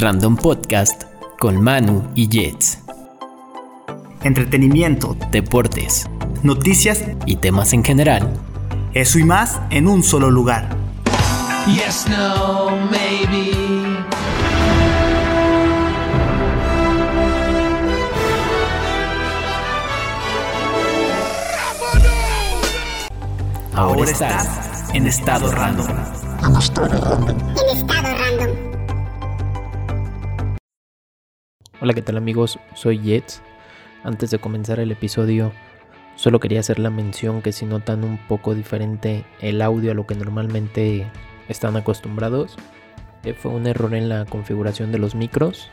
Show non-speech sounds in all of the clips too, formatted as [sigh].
Random Podcast con Manu y Jets. Entretenimiento, Deportes noticias, y temas en general. eso y más en un solo lugar. Yes, no, maybe. Ahora, estás en estado random. en estado random. Hola, ¿qué tal amigos? Soy Jets. Antes de comenzar el episodio, solo quería hacer la mención que si notan un poco diferente el audio a lo que normalmente están acostumbrados, eh, fue un error en la configuración de los micros,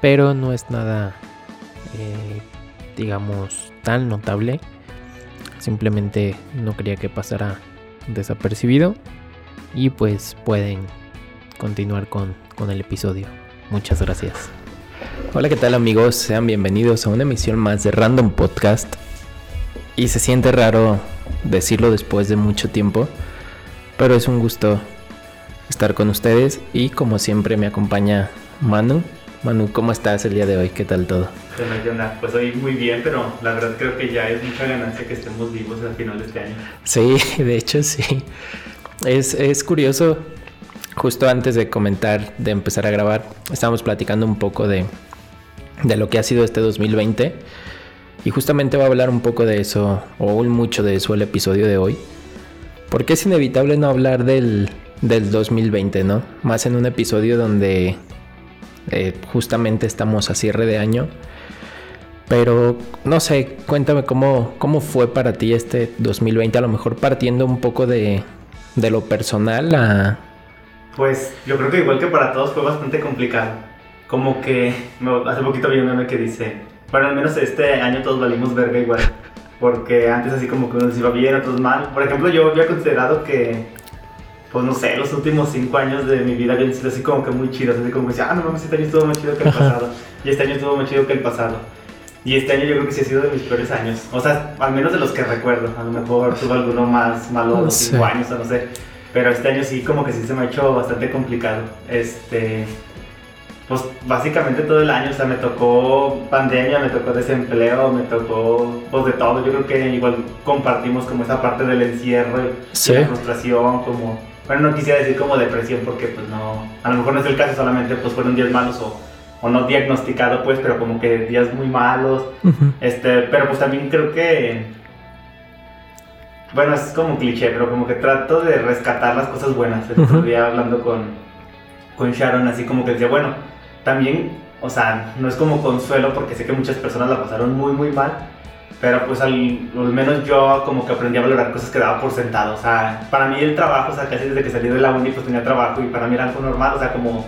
pero no es nada, eh, digamos, tan notable. Simplemente no quería que pasara desapercibido y pues pueden continuar con, con el episodio. Muchas gracias. Hola, ¿qué tal amigos? Sean bienvenidos a una emisión más de Random Podcast. Y se siente raro decirlo después de mucho tiempo, pero es un gusto estar con ustedes y como siempre me acompaña Manu. Manu, ¿cómo estás el día de hoy? ¿Qué tal todo? ¿Qué onda, qué onda? Pues hoy muy bien, pero la verdad creo que ya es mucha ganancia que estemos vivos al final de este año. Sí, [laughs] de hecho sí. Es, es curioso, justo antes de comentar, de empezar a grabar, estábamos platicando un poco de, de lo que ha sido este 2020. Y justamente va a hablar un poco de eso, o mucho de eso, el episodio de hoy. Porque es inevitable no hablar del, del 2020, ¿no? Más en un episodio donde eh, justamente estamos a cierre de año. Pero no sé, cuéntame cómo, cómo fue para ti este 2020, a lo mejor partiendo un poco de, de lo personal. Pues yo creo que igual que para todos fue bastante complicado. Como que hace poquito vi un meme que dice, bueno, al menos este año todos valimos verga igual. Porque antes así como que unos iba bien, otros mal. Por ejemplo, yo había considerado que, pues no sé, los últimos cinco años de mi vida habían sido así como que muy chidos. Así como que decía, ah, no mames, este año estuvo más chido que el pasado. y este año estuvo más chido que el pasado. Y este año yo creo que sí ha sido de mis peores años. O sea, al menos de los que recuerdo. A lo mejor tuve alguno más malo Sí. 5 años o no sé. Pero este año sí como que sí se me ha hecho bastante complicado. Este... Pues básicamente todo el año, o sea, me tocó pandemia, me tocó desempleo, me tocó pues de todo. Yo creo que igual compartimos como esa parte del encierro y Sí. la frustración, como... Bueno, no quisiera decir como depresión porque pues no... A lo mejor no es el caso, solamente pues fueron días malos o, o no diagnosticado pues, pero como que días muy malos. Este, pero pues también creo que. Bueno, es como cliché, pero como que trato de rescatar las cosas buenas. El otro día hablando con, con Sharon, así como que decía, bueno, también, o sea, no es como consuelo porque sé que muchas personas la pasaron muy, muy mal. Pero pues al, al menos yo como que aprendí a valorar cosas que daba por sentado. O sea, para mí el trabajo, o sea, casi desde que salí de la uni pues tenía trabajo y para mí era algo normal, o sea, como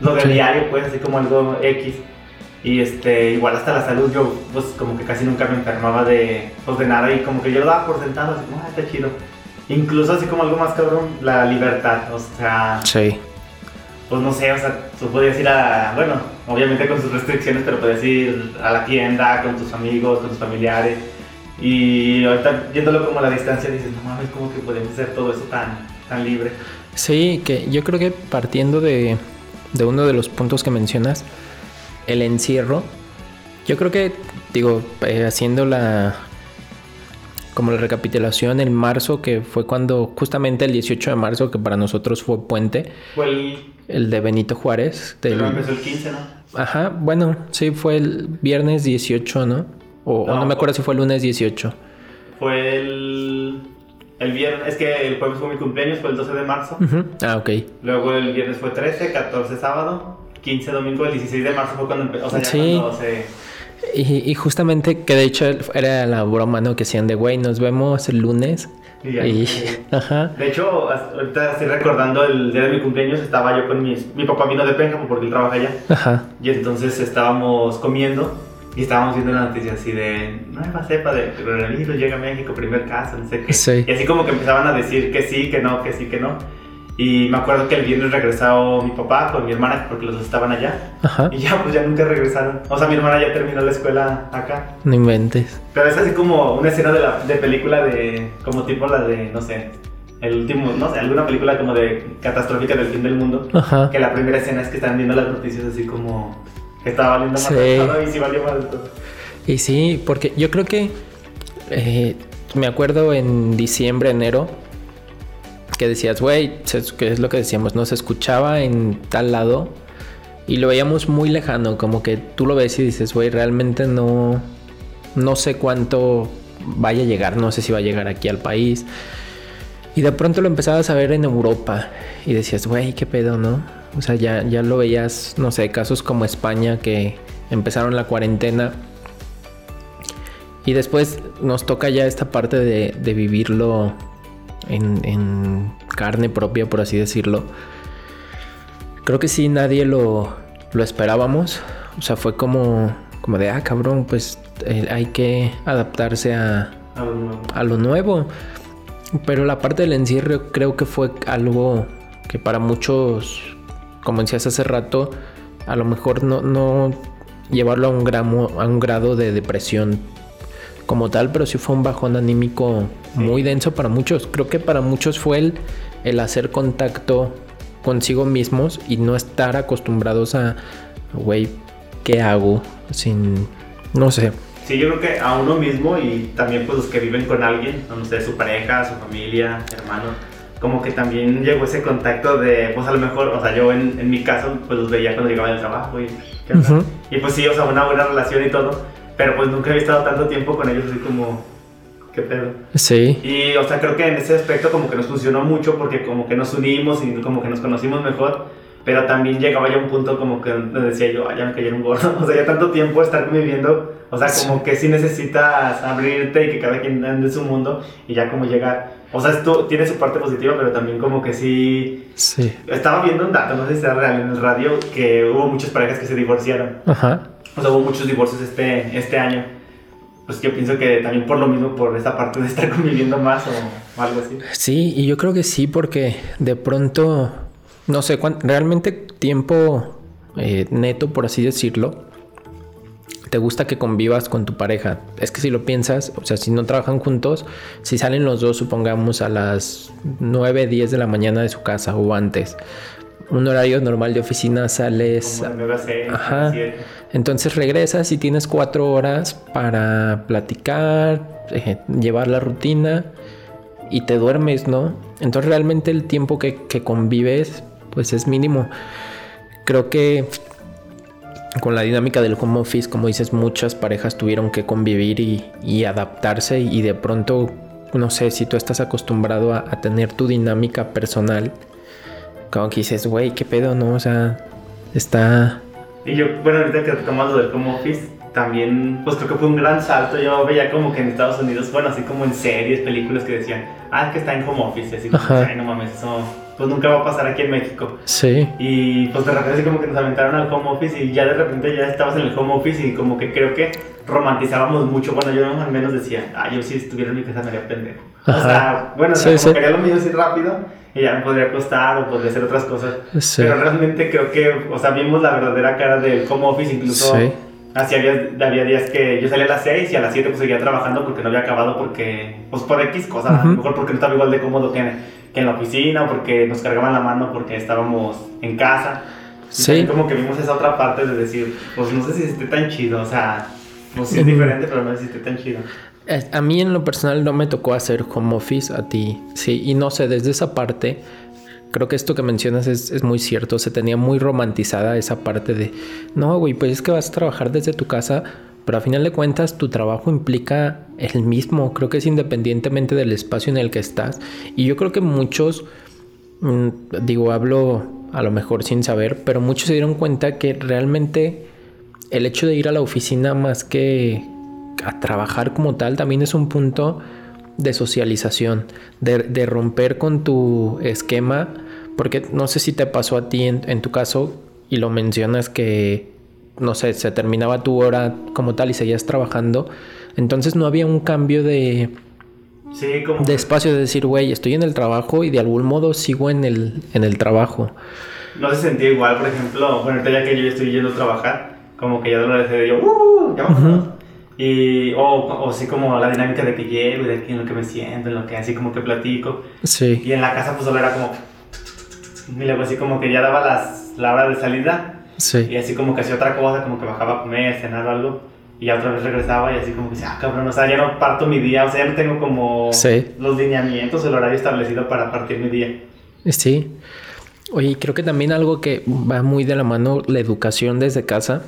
lo del diario, pues así como algo X. Y este, igual hasta la salud, yo pues como que casi nunca me enfermaba de, pues, de nada y como que yo lo daba por sentado, así como, ah, está chido. Incluso así como algo más cabrón, la libertad, o sea, Sí. Pues no sé, o sea, tú podías ir a, bueno, obviamente con sus restricciones, pero podías ir a la tienda con tus amigos, con tus familiares. Y ahorita viéndolo como a la distancia dices, no mames, como que podemos hacer todo eso tan, tan libre. Sí, que yo creo que partiendo de, de uno de los puntos que mencionas, el encierro, yo creo que, digo, eh, haciendo la como la recapitulación en marzo, que fue cuando justamente el 18 de marzo, que para nosotros fue puente, Fue el, el de Benito Juárez. del- pero empezó el 15, ¿no? Ajá, bueno, sí, fue el viernes 18, ¿no? O o no, No, me acuerdo si fue el lunes 18. Fue el, el viernes, es que el jueves fue mi cumpleaños, fue el 12 de marzo. Ujú, Ah, ok. Luego el viernes fue 13, 14 sábado, 15 domingo, el 16 de marzo fue cuando empezó. O sea, ya Sí. cuando se. Y, y justamente que de hecho era la broma, ¿no? Que decían de, güey, nos vemos el lunes. y Y, ajá. De hecho, ahorita estoy recordando el día de mi cumpleaños, estaba yo con mis. Mi papá vino de Pénjamo porque él trabaja allá. Ajá. Y entonces estábamos comiendo y estábamos viendo la noticia así de nueva cepa de coronavirus, llega a México, primer caso, no sé qué. Sí. Y así como que empezaban a decir que sí, que no, que sí, que no. Y me acuerdo que el viernes regresó mi papá con mi hermana porque los dos estaban allá. Ajá. Y ya, pues ya nunca regresaron. O sea, mi hermana ya terminó la escuela acá. No inventes. Pero es así como una escena de, la, de película de. como tipo la de, no sé. el último, no sé, alguna película como de catastrófica del fin del mundo. Ajá. Que la primera escena es que están viendo las noticias así como que estaba valiendo más Sí. y sí valió más todo. Y sí, porque yo creo que eh, me acuerdo en diciembre, enero, que decías, güey, que es lo que decíamos, no se escuchaba en tal lado y lo veíamos muy lejano, como que tú lo ves y dices, güey, realmente no, no sé cuánto vaya a llegar, no sé si va a llegar aquí al país. Y de pronto lo empezabas a ver en Europa y decías, güey, qué pedo, ¿no? O sea, ya, ya lo veías, no sé, casos como España que empezaron la cuarentena y después nos toca ya esta parte de, de vivirlo en, en carne propia, por así decirlo. Creo que sí, nadie lo, lo esperábamos. O sea, fue como, como de, ah, cabrón, pues eh, hay que adaptarse a, A lo nuevo. a lo nuevo. Pero la parte del encierro creo que fue algo que para muchos, como decías hace rato, a lo mejor no, no llevarlo a un, gramo, a un grado de depresión como tal, pero sí fue un bajón anímico muy denso para muchos. Creo que para muchos fue el, el hacer contacto consigo mismos y no estar acostumbrados a, güey, ¿qué hago? Sin, no sé. Sí, yo creo que a uno mismo y también pues los que viven con alguien, no sé, su pareja, su familia, hermano, como que también llegó ese contacto de, pues a lo mejor, o sea, yo en, en mi caso pues los veía cuando llegaba del trabajo y, ¿qué onda? Ujú. y pues sí, o sea, una buena relación y todo, pero pues nunca había estado tanto tiempo con ellos así como, qué pedo. Sí, Y, o sea, creo que en ese aspecto como que nos funcionó mucho porque como que nos unimos y como que nos conocimos mejor, pero también llegaba ya un punto como que me decía yo, "Ay, ya me cayeron gordo, [laughs] o sea, ya tanto tiempo estar conviviendo, o sea, como que sí necesitas abrirte y que cada quien ande en su mundo y ya como llegar, o sea, esto tiene su parte positiva, pero también como que sí, sí. estaba viendo un dato, no sé si sea real en el radio, que hubo muchas parejas que se divorciaron. Ajá. O sea, hubo muchos divorcios este, este año. Pues yo pienso que también por lo mismo, por esta parte de estar [laughs] conviviendo más o, algo así. Sí, y yo creo que sí, porque de pronto, no sé, cuán- realmente tiempo eh, neto, por así decirlo, te gusta que convivas con tu pareja. Es que si lo piensas, o sea, si no trabajan juntos, si salen los dos, supongamos, a las 9, 10 de la mañana de su casa o antes, un horario normal de oficina sales... Como de Ajá. Entonces regresas y tienes cuatro horas para platicar, eh, llevar la rutina y te duermes, ¿no? Entonces realmente el tiempo que, que convives pues es mínimo. Creo que con la dinámica del home office, como dices, muchas parejas tuvieron que convivir y, y adaptarse y de pronto, no sé, si tú estás acostumbrado a, a tener tu dinámica personal, como que dices, güey, ¿qué pedo, no? O sea, está... Y yo, bueno, ahorita que tomando lo del home office, también, pues creo que fue un gran salto. Yo veía como que en Estados Unidos, bueno, así como en series, películas que decían, ah, es que está en home office, y así como, ay, no mames, eso pues nunca va a pasar aquí en México. Sí. Y pues de repente como que nos aventaron al home office y ya de repente ya estabas en el home office y como que creo que romantizábamos mucho. Bueno, yo al menos decía, ah, yo si estuviera en mi casa me haría pendejo. O Ajá. sea, bueno, o sea, Sí, como sí. quería lo mío así rápido y ya me podría acostar o podría hacer otras cosas. Sí. Pero realmente creo que, o sea, vimos la verdadera cara del home office, incluso Sí. Así había, había días que yo salía a las 6 y a las 7 pues seguía trabajando porque no había acabado porque, pues por X cosas, a lo mejor porque no estaba igual de cómodo que en, que en la oficina o porque nos cargaban la mano porque estábamos en casa. Y Sí. también como que vimos esa otra parte de decir, pues no sé si esté tan chido, o sea, pues sí es diferente, pero no sé si esté tan chido. A mí en lo personal no me tocó hacer home office, a ti sí, y no sé, desde esa parte, creo que esto que mencionas es, es muy cierto, se tenía muy romantizada esa parte de, no, güey, pues es que vas a trabajar desde tu casa, pero a final de cuentas tu trabajo implica el mismo, creo que es independientemente del espacio en el que estás, y yo creo que muchos, mm, digo, hablo a lo mejor sin saber, pero muchos se dieron cuenta que realmente el hecho de ir a la oficina más que a trabajar como tal también es un punto de socialización, de, de romper con tu esquema, porque no sé si te pasó a ti en, en tu caso y lo mencionas que, no sé, se terminaba tu hora como tal y seguías trabajando, entonces no había un cambio de, Sí, como... de espacio de decir, güey, estoy en el trabajo y de algún modo sigo en el, en el trabajo. No se sentía igual, por ejemplo, bueno, ahorita ya que yo estoy yendo a trabajar, como que ya de una vez de yo, ¡uh! Ya vámonos. Y, o, o así como la dinámica de que llego y de que en lo que me siento, en lo que así como que platico. Sí. Y en la casa pues solo era como... Y luego así como que ya daba las, la hora de salida Sí. y así como que hacía otra cosa, como que bajaba a comer, cenar o algo. Y ya otra vez regresaba y así como que decía, ah, cabrón, o sea, ya no parto mi día, o sea, ya no tengo como Sí. los lineamientos, el horario establecido para partir mi día. Sí. Oye, creo que también algo que va muy de la mano, la educación desde casa,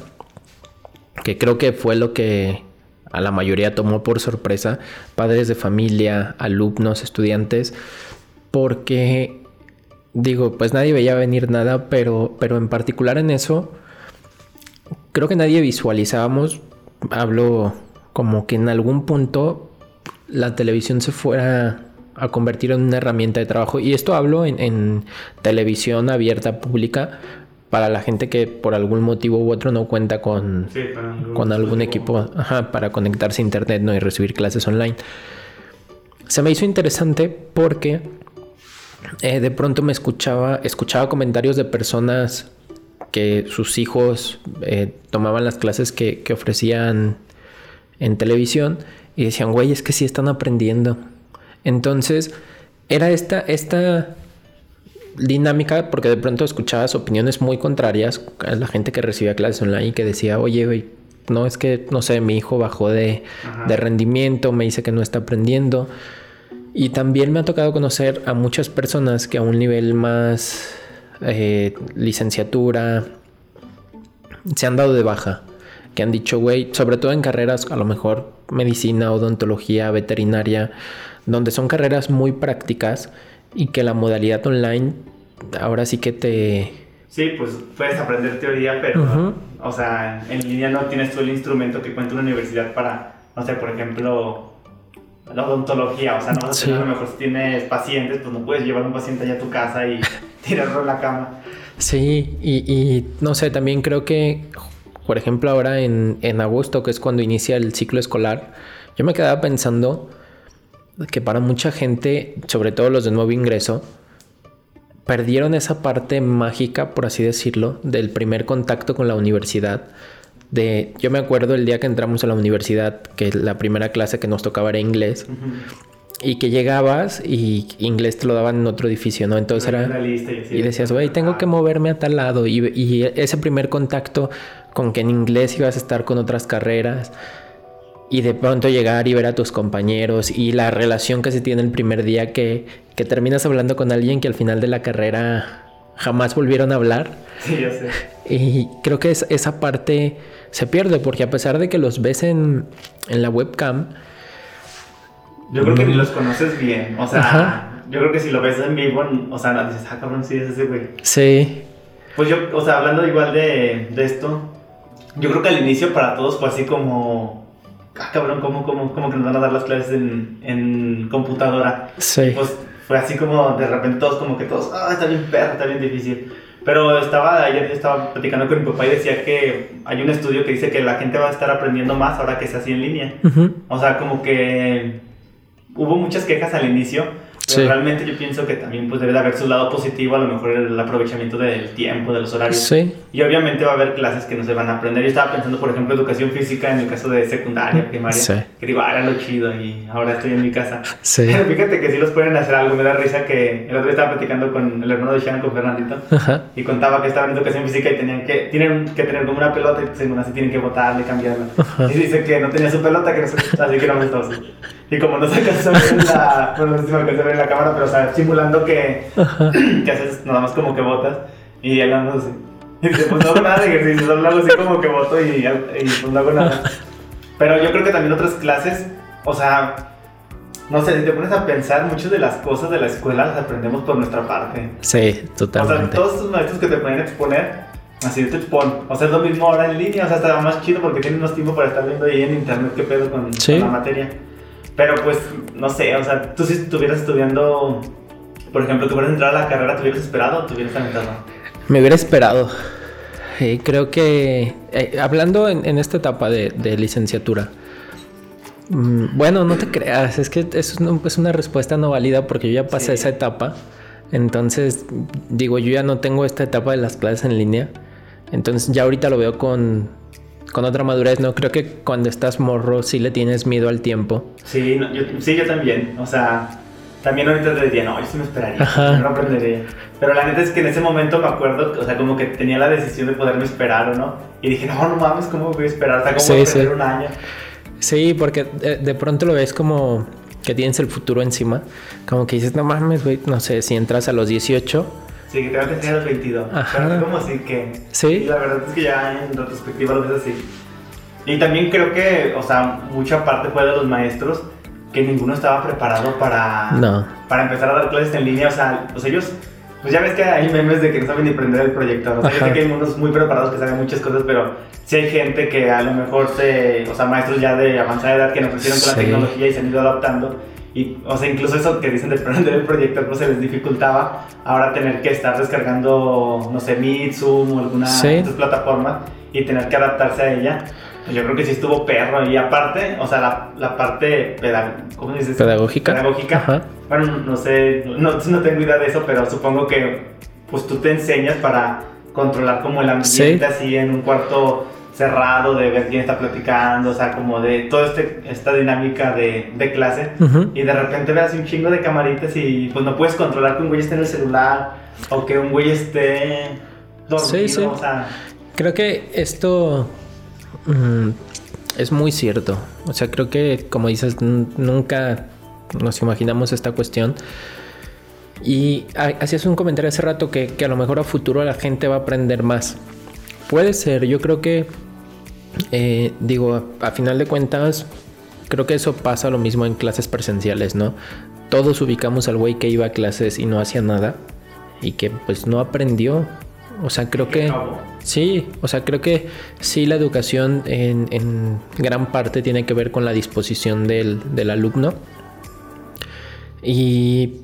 que creo que fue lo que a la mayoría tomó por sorpresa, padres de familia, alumnos, estudiantes, porque digo, pues nadie veía venir nada, pero, pero en particular en eso, creo que nadie visualizábamos, hablo como que en algún punto la televisión se fuera a convertir en una herramienta de trabajo. Y esto hablo en, en televisión abierta, pública, para la gente que por algún motivo u otro no cuenta con, Sí, algún con algún equipo ajá, para conectarse a internet ¿no? y recibir clases online. Se me hizo interesante porque eh, de pronto me escuchaba, escuchaba comentarios de personas que sus hijos eh, tomaban las clases que, que ofrecían en televisión y decían, güey, es que sí están aprendiendo. Entonces, era esta, esta dinámica, porque de pronto escuchabas opiniones muy contrarias a la gente que recibía clases online y que decía, oye, güey, no es que, no sé, mi hijo bajó de, de rendimiento, me dice que no está aprendiendo. Y también me ha tocado conocer a muchas personas que a un nivel más eh, licenciatura se han dado de baja. Que han dicho, güey, sobre todo en carreras, a lo mejor medicina, odontología, veterinaria, donde son carreras muy prácticas y que la modalidad online ahora sí que te... Sí, pues puedes aprender teoría, pero, o sea, en línea no tienes tú el instrumento que cuenta una universidad para, no sé, por ejemplo, la odontología. O sea, no vas a Sí. a lo mejor si tienes pacientes, pues no puedes llevar un paciente allá a tu casa y [laughs] tirarlo en la cama. Sí, y, y no sé, también creo que, por ejemplo, ahora en, en agosto, que es cuando inicia el ciclo escolar, yo me quedaba pensando que para mucha gente, sobre todo los de nuevo ingreso, perdieron esa parte mágica, por así decirlo, del primer contacto con la universidad. De, yo me acuerdo el día que entramos a la universidad, que la primera clase que nos tocaba era inglés, y que llegabas y inglés te lo daban en otro edificio, ¿no? Entonces era... Lista. Y decías, güey, tengo que moverme a tal lado. Y, y ese primer contacto con que en inglés ibas a estar con otras carreras. Y de pronto llegar y ver a tus compañeros. Y la relación que se tiene el primer día que, que terminas hablando con alguien que al final de la carrera jamás volvieron a hablar. Sí, yo sé. Y creo que es- esa parte se pierde porque a pesar de que los ves en, en la webcam, Yo creo que ni los conoces bien. O sea, Ajá. yo creo que si lo ves en vivo, o sea, dices, ah, cabrón, sí, es ese güey. sí, Pues yo, o sea, hablando igual de, de esto, yo creo que al inicio para todos fue así como, ah, cabrón, ¿cómo, cómo, cómo que nos van a dar las clases en, en computadora? sí, Pues fue así como de repente todos como que todos, ah, está bien perro, está bien difícil. Pero estaba, ayer estaba platicando con mi papá y decía que hay un estudio que dice que la gente va a estar aprendiendo más ahora que es así en línea. Ujú. O sea, como que hubo muchas quejas al inicio, pero Sí. realmente yo pienso que también pues debe de haber su lado positivo, a lo mejor el aprovechamiento del tiempo, de los horarios. sí, Y obviamente va a haber clases que no se van a aprender. Yo estaba pensando, por ejemplo, educación física en el caso de secundaria, primaria, Sí. que digo, ah, era lo chido y ahora estoy en mi casa. sí. Pero [laughs] fíjate que sí los pueden hacer algo. Me da risa que el otro día estaba platicando con el hermano de Shannon, con Fernandito, Ajá. y contaba que estaban en educación física y tenían que, tienen que tener como una pelota y según así tienen que botarla y cambiarla. Y dice que no tenía su pelota, que no se- así que no me así. Y como no se alcanzó a ver la, bueno, no me alcanzó a ver en la cámara, pero o sea, simulando que, [clears throat] que haces nada más como que botas y hablando así. Y dice, pues no hago nada de ejercicio, solo hago así como que boto y, y pues no hago nada. Pero yo creo que también otras clases, o sea, no sé, si te pones a pensar, muchas de las cosas de la escuela las aprendemos por nuestra parte. Sí, O sea, totalmente. todos estos maestros que te pueden exponer, así te expon. O sea, es lo mismo ahora en línea, o sea, está más chido porque tienes más tiempo para estar viendo ahí en internet qué pedo con, Sí. con la materia. Pero pues, no sé, o sea, tú si estuvieras estudiando, por ejemplo, que hubieras entrado a la carrera, ¿te hubieras esperado o te hubieras aventado? Me hubiera esperado. Eh, creo que, eh, hablando en, en esta etapa de, de licenciatura, mm, bueno, no te creas, es que es una, es una respuesta no válida porque yo ya pasé Sí. esa etapa. Entonces, digo, yo ya no tengo esta etapa de las clases en línea. Entonces, ya ahorita lo veo con, con otra madurez, ¿no? Creo que cuando estás morro sí le tienes miedo al tiempo. Sí, no, yo, sí, yo también. O sea, también ahorita te diría, no, yo sí me esperaría, Ajá. no aprendería. Pero la neta es que en ese momento me acuerdo, o sea, como que tenía la decisión de poderme esperar o no. Y dije, no, no mames, ¿cómo voy a esperar? O sea, ¿cómo Sí, voy a perder sí. un año? Sí, porque de, de pronto lo ves como que tienes el futuro encima. Como que dices, no mames, güey, no sé, si entras a los 18. Sí, que que ser a los 22. Ajá. Pero es como así que... Sí. La verdad es que ya en retrospectiva lo ves así. Y también creo que, o sea, mucha parte fue de los maestros que ninguno estaba preparado para, No. para empezar a dar clases en línea. O sea, pues ellos, pues ya ves que hay memes de que no saben ni prender el proyector. O sea, yo Ajá. sé que hay unos muy preparados que saben muchas cosas, pero sí hay gente que a lo mejor se, o sea, maestros ya de avanzada edad que no crecieron con la Sí. tecnología y se han ido adaptando. Y, o sea, incluso eso que dicen de prender el proyector, pues se les dificultaba ahora tener que estar descargando, no sé, Meet, Zoom o alguna Sí. de estas plataformas y tener que adaptarse a ella. Pues yo creo que sí estuvo perro. Y aparte, o sea, la, la parte pedagógica, ¿cómo dices? Pedagógica. Pedagógica. Ajá. Bueno, no sé, no, no tengo idea de eso, pero supongo que pues tú te enseñas para controlar como el ambiente Sí. así en un cuarto cerrado, de ver quién está platicando, o sea, como de toda este, esta dinámica de, de clase. Ujú. Y de repente ves un chingo de camaritas y pues no puedes controlar que un güey esté en el celular o que un güey esté dormido, Sí, sí. o sea... Creo que esto mm, es muy cierto. O sea, creo que, como dices, nunca nos imaginamos esta cuestión. Y ha- hacías un comentario hace rato que, que a lo mejor a futuro la gente va a aprender más. Puede ser, yo creo que, eh, digo, a, a final de cuentas, creo que eso pasa lo mismo en clases presenciales, ¿no? Todos ubicamos al güey que iba a clases y no hacía nada y que pues no aprendió. O sea, creo que... Sí, o sea, creo que sí la educación en, en gran parte tiene que ver con la disposición del, del alumno. Y,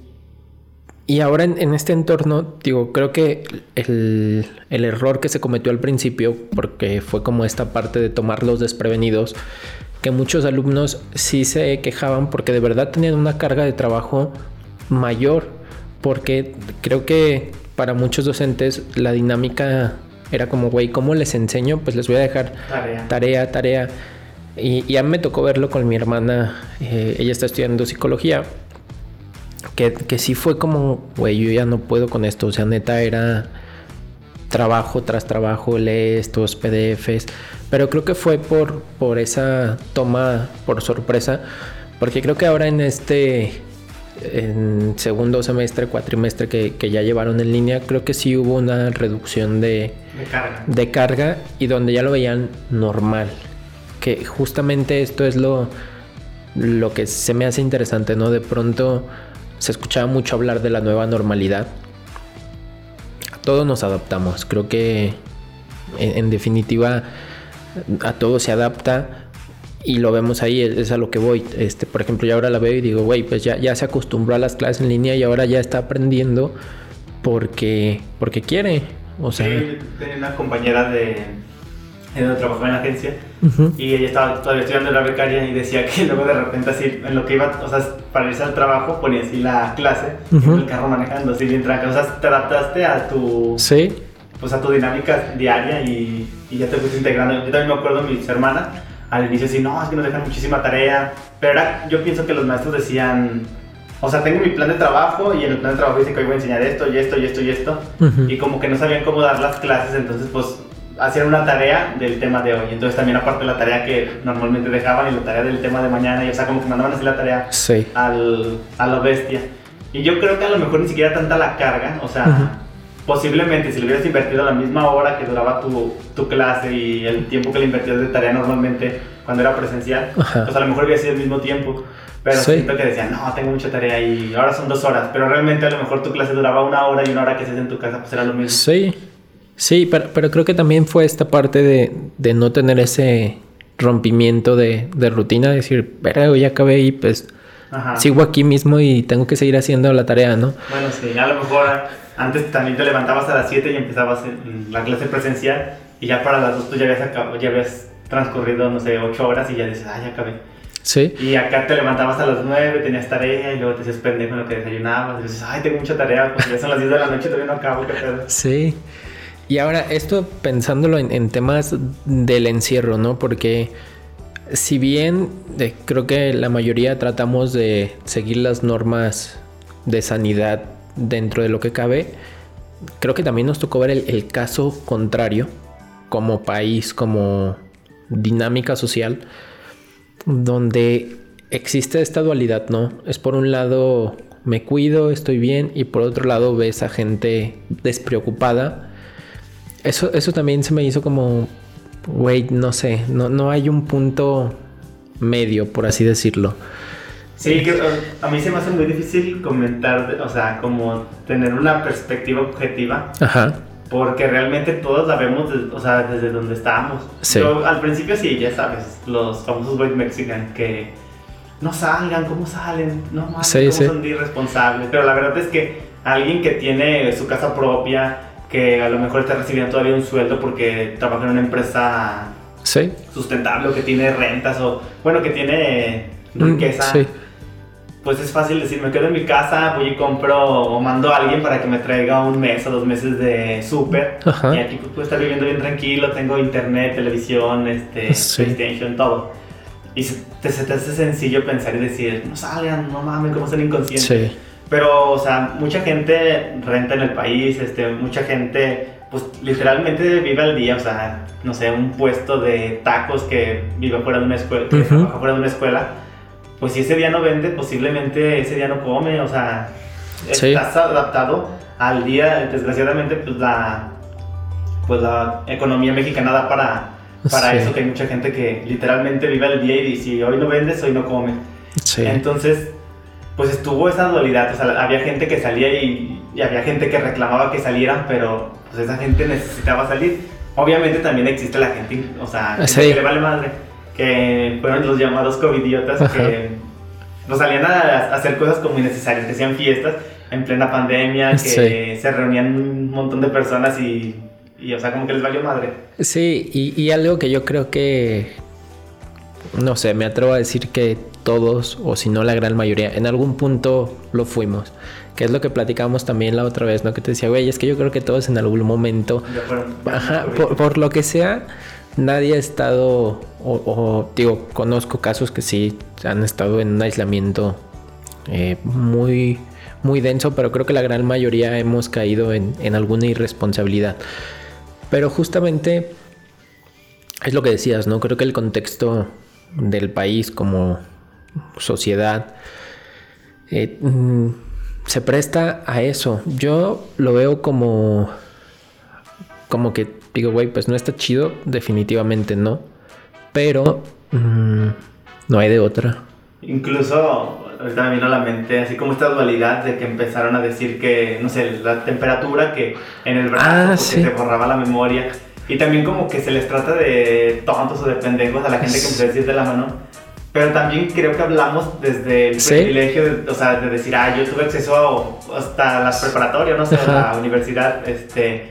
y ahora en, en este entorno, digo, creo que el, el error que se cometió al principio, porque fue como esta parte de tomarlos desprevenidos, que muchos alumnos sí se quejaban porque de verdad tenían una carga de trabajo mayor, porque creo que para muchos docentes la dinámica era como, güey, ¿cómo les enseño? Pues les voy a dejar Tarea. tarea, tarea. Y, y a mí me tocó verlo con mi hermana, eh, ella está estudiando psicología, que, que sí fue como, güey, yo ya no puedo con esto, o sea, neta era trabajo tras trabajo, lee estos PDFs, pero creo que fue por, por esa toma por sorpresa, porque creo que ahora en este en segundo semestre, cuatrimestre que, que ya llevaron en línea, creo que sí hubo una reducción de, De carga. de carga y donde ya lo veían normal. Que justamente esto es lo, lo que se me hace interesante, ¿no? De pronto se escuchaba mucho hablar de la nueva normalidad. Todos nos adaptamos. Creo que en, definitiva a todo se adapta y lo vemos ahí, es, a lo que voy. Este, por ejemplo, yo ahora la veo y digo, güey, pues ya, ya se acostumbró a las clases en línea y ahora ya está aprendiendo porque, porque quiere. O sea, Sí, una compañera de donde trabajaba en la agencia ujú. y ella estaba todavía estudiando en la becaria y decía que luego de repente así, en lo que iba, o sea, para irse al trabajo ponía así la clase Ujú. en el carro manejando, así bien tranquilo. O sea, te adaptaste a tu, sí, pues a tu dinámica diaria y, y ya te fuiste integrando. Yo también me acuerdo mis hermanas, al inicio así, no, es que nos dejan muchísima tarea, pero era, yo pienso que los maestros decían, o sea, tengo mi plan de trabajo y en el plan de trabajo dice que hoy voy a enseñar esto y esto y esto y esto, Ujú. y como que no sabían cómo dar las clases, entonces pues hacían una tarea del tema de hoy, entonces también aparte la tarea que normalmente dejaban y la tarea del tema de mañana, y o sea, como que mandaban a hacer la tarea sí. al, a la bestia. Y yo creo que a lo mejor ni siquiera tanta la carga, o sea, Ujú. posiblemente si le hubieras invertido la misma hora que duraba tu, tu clase y el tiempo que le invertías de tarea normalmente cuando era presencial, Ajá. pues a lo mejor hubiera sido el mismo tiempo. Pero Sí. siento que decían, no, tengo mucha tarea y ahora son dos horas, pero realmente a lo mejor tu clase duraba una hora y una hora que haces en tu casa, pues era lo mismo. Sí, sí, pero, pero creo que también fue esta parte de, de no tener ese rompimiento de, de rutina, decir, pero ya acabé y pues Ajá. sigo aquí mismo y tengo que seguir haciendo la tarea, ¿no? Bueno, sí, a lo mejor antes también te levantabas a las 7 y empezabas la clase presencial y ya para las 2 tú ya habías, acab- ya habías transcurrido, no sé, 8 horas y ya dices, ah, ya acabé. Sí, Y acá te levantabas a las 9, tenías tarea y luego te hacías pendejo en lo que desayunabas y dices, ay, tengo mucha tarea, pues ya son las 10 de la noche y todavía no acabo, qué pedo. sí. Y ahora, esto pensándolo en, temas del encierro, ¿no? Porque si bien eh, creo que la mayoría tratamos de seguir las normas de sanidad dentro de lo que cabe, creo que también nos tocó ver el caso contrario como país, como dinámica social, donde existe esta dualidad, ¿no? Es por un lado me cuido, estoy bien, y por otro lado ves a gente despreocupada. Eso, eso también se me hizo como, güey, no sé, no, no hay un punto medio, por así decirlo. Sí, que, a mí se me hace muy difícil comentar, o sea, como tener una perspectiva objetiva. Ajá. Porque realmente todos la vemos, o sea, desde donde estábamos. Sí. Yo, al principio sí, ya sabes, los famosos white mexican que no salgan, ¿cómo salen? No mames, Sí, ¿cómo sí. son de irresponsables? Pero la verdad es que alguien que tiene su casa propia, que a lo mejor está recibiendo todavía un sueldo porque trabaja en una empresa Sí. sustentable o que tiene rentas o, bueno, que tiene Mm, riqueza, Sí. pues es fácil decir, me quedo en mi casa, voy y compro o mando a alguien para que me traiga un mes o dos meses de súper. Y aquí pues, puedo estar viviendo bien tranquilo, tengo internet, televisión, este, Sí. PlayStation, todo. Y se te, se te hace sencillo pensar y decir, no salgan, no mames, cómo son inconscientes. Sí. Pero, o sea, mucha gente renta en el país, este, mucha gente, pues literalmente vive al día, o sea, no sé, un puesto de tacos que vive fuera de una escuela, que Ujú. trabaja fuera de una escuela, pues si ese día no vende, posiblemente ese día no come, o sea, Sí. estás adaptado al día, desgraciadamente, pues la, pues la economía mexicana da para, para Sí. eso, que hay mucha gente que literalmente vive al día y si hoy no vendes, hoy no come. Sí. Entonces, pues estuvo esa dualidad. O sea, había gente que salía y, y había gente que reclamaba que salieran, pero pues esa gente necesitaba salir. Obviamente también existe la gente, o sea, Sí. que le vale madre, que fueron los llamados covidiotas Ajá. que no salían a, a hacer cosas como innecesarias, que hacían fiestas en plena pandemia, que Sí. se reunían un montón de personas y, y, o sea, como que les valió madre. Sí, y, y algo que yo creo que, no sé, me atrevo a decir que todos, o si no la gran mayoría, en algún punto lo fuimos. Que es lo que platicábamos también la otra vez, ¿no? Que te decía, güey, es que yo creo que todos en algún momento, ajá, por, por lo que sea, nadie ha estado, o, o, digo, conozco casos que sí han estado en un aislamiento eh, muy, muy denso, pero creo que la gran mayoría hemos caído en, en alguna irresponsabilidad. Pero justamente es lo que decías, ¿no? Creo que el contexto del país como sociedad eh, mm, se presta a eso. Yo lo veo como como que digo, güey, pues no está chido, definitivamente no. Pero mm, no hay de otra. Incluso, ahorita me vino a la mente, así como esta dualidad de que empezaron a decir que, no sé, la temperatura que en el brazo, Ah, porque sí. te borraba la memoria. Y también como que se les trata de tontos o de pendejos a la gente que empezó a decir de la mano. Pero también creo que hablamos desde el Sí. privilegio, de, o sea, de decir, ah, yo tuve acceso a- hasta la preparatoria, no sé, a Ajá. la universidad, este...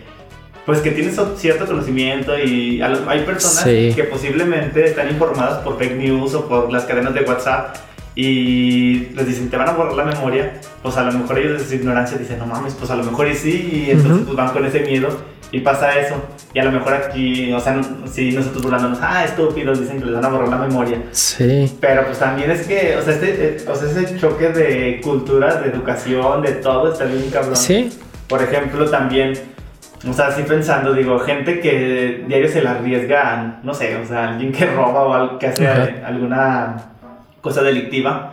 Pues que tienes cierto conocimiento y a hay personas Sí. que posiblemente están informadas por fake news o por las cadenas de WhatsApp y les dicen te van a borrar la memoria, pues a lo mejor ellos desde su ignorancia dicen no mames, pues a lo mejor y sí, y entonces Ujú. pues van con ese miedo y pasa eso. Y a lo mejor aquí, o sea, si nosotros burlándonos, ah, estúpidos, dicen que les van a borrar la memoria. Sí. Pero pues también es que, o sea, este, eh, o sea, ese choque de cultura, de educación, de todo, está bien cabrón. Sí. Por ejemplo, también, o sea, así pensando, digo, gente que diario se la arriesga, no sé, o sea, alguien que roba o que hace Ajá. alguna cosa delictiva,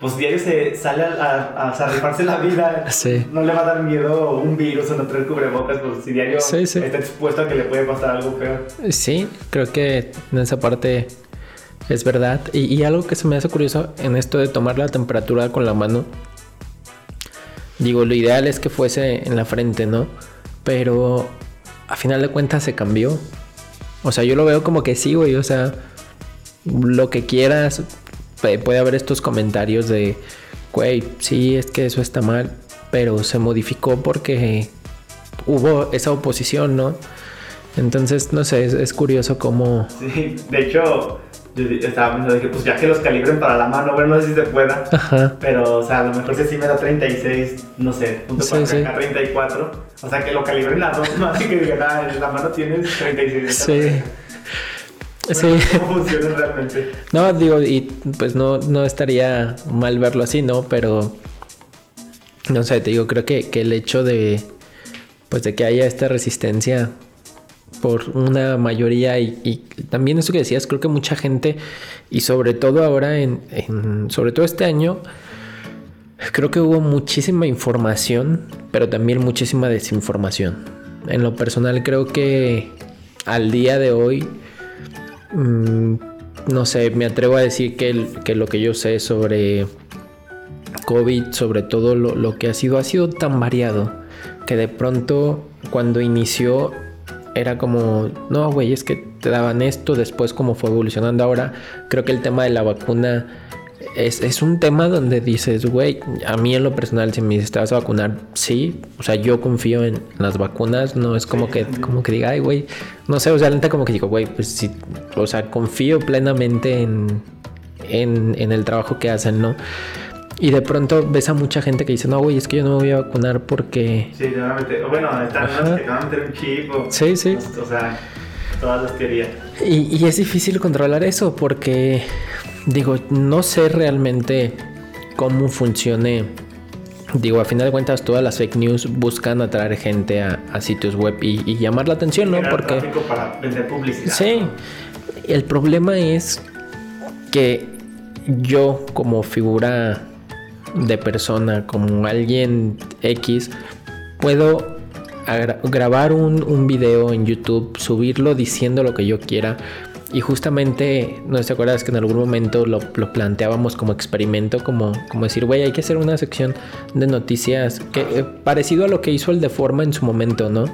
pues diario se sale a, a, a rifarse la vida. Sí. No le va a dar miedo un virus o no traer cubrebocas, pues si diario Sí, sí. está expuesto a que le puede pasar algo peor. Sí, creo que en esa parte es verdad. Y, y algo que se me hace curioso en esto de tomar la temperatura con la mano. Digo, lo ideal es que fuese en la frente, ¿no? Pero a final de cuentas se cambió. O sea, yo lo veo como que sí, güey. O sea, lo que quieras. Puede haber estos comentarios de, güey, sí, es que eso está mal. Pero se modificó porque hubo esa oposición, ¿no? Entonces, no sé, es, es curioso cómo... Sí, de hecho, yo estaba pensando, dije, pues ya que los calibren para la mano, bueno, no sé si se pueda. Ajá. Pero, o sea, a lo mejor si así me da 36, no sé, punto Sí, para sí. acá 34. O sea, que lo calibren las dos [laughs] más que digan, ah, la mano tienes 36. Sí. [laughs] Sí. Bueno, ¿Cómo funciona realmente? No, digo, y pues no, no estaría mal verlo así, ¿no? Pero, no sé, te digo, creo que, que el hecho de, pues de que haya esta resistencia por una mayoría y, y también eso que decías, creo que mucha gente, y sobre todo ahora, en, en- sobre todo este año, creo que hubo muchísima información, pero también muchísima desinformación. En lo personal creo que al día de hoy Mm, no sé, me atrevo a decir que, que lo que yo sé sobre COVID, sobre todo lo, lo que ha sido, ha sido tan variado que de pronto cuando inició era como, no, güey, es que te daban esto, después como fue evolucionando ahora, creo que el tema de la vacuna es, es un tema donde dices, güey, a mí en lo personal, si me dices, ¿te vas a vacunar? Sí, o sea, yo confío en las vacunas, no es como que, como que diga, ay, güey, no sé, o sea, la neta como que digo, güey, pues sí, o sea, confío plenamente en, en, en el trabajo que hacen, ¿no? Y de pronto ves a mucha gente que dice, no, güey, es que yo no me voy a vacunar porque... Sí, te van a meter, o bueno, están unos que van a meter un chip o, Sí, sí. o sea, todas las teorías. Y, y es difícil controlar eso porque, digo, no sé realmente cómo funcione. Digo, a final de cuentas, todas las fake news buscan atraer gente a, a sitios web y, y llamar la atención, ¿no? Porque, para vender publicidad. sí, el problema es que yo, como figura de persona, como alguien X, puedo grabar un, un video en YouTube, subirlo diciendo lo que yo quiera. Y justamente, ¿no te acuerdas que en algún momento lo, lo planteábamos como experimento? Como, como decir, güey, hay que hacer una sección de noticias que, eh, parecido a lo que hizo el de forma en su momento, ¿no?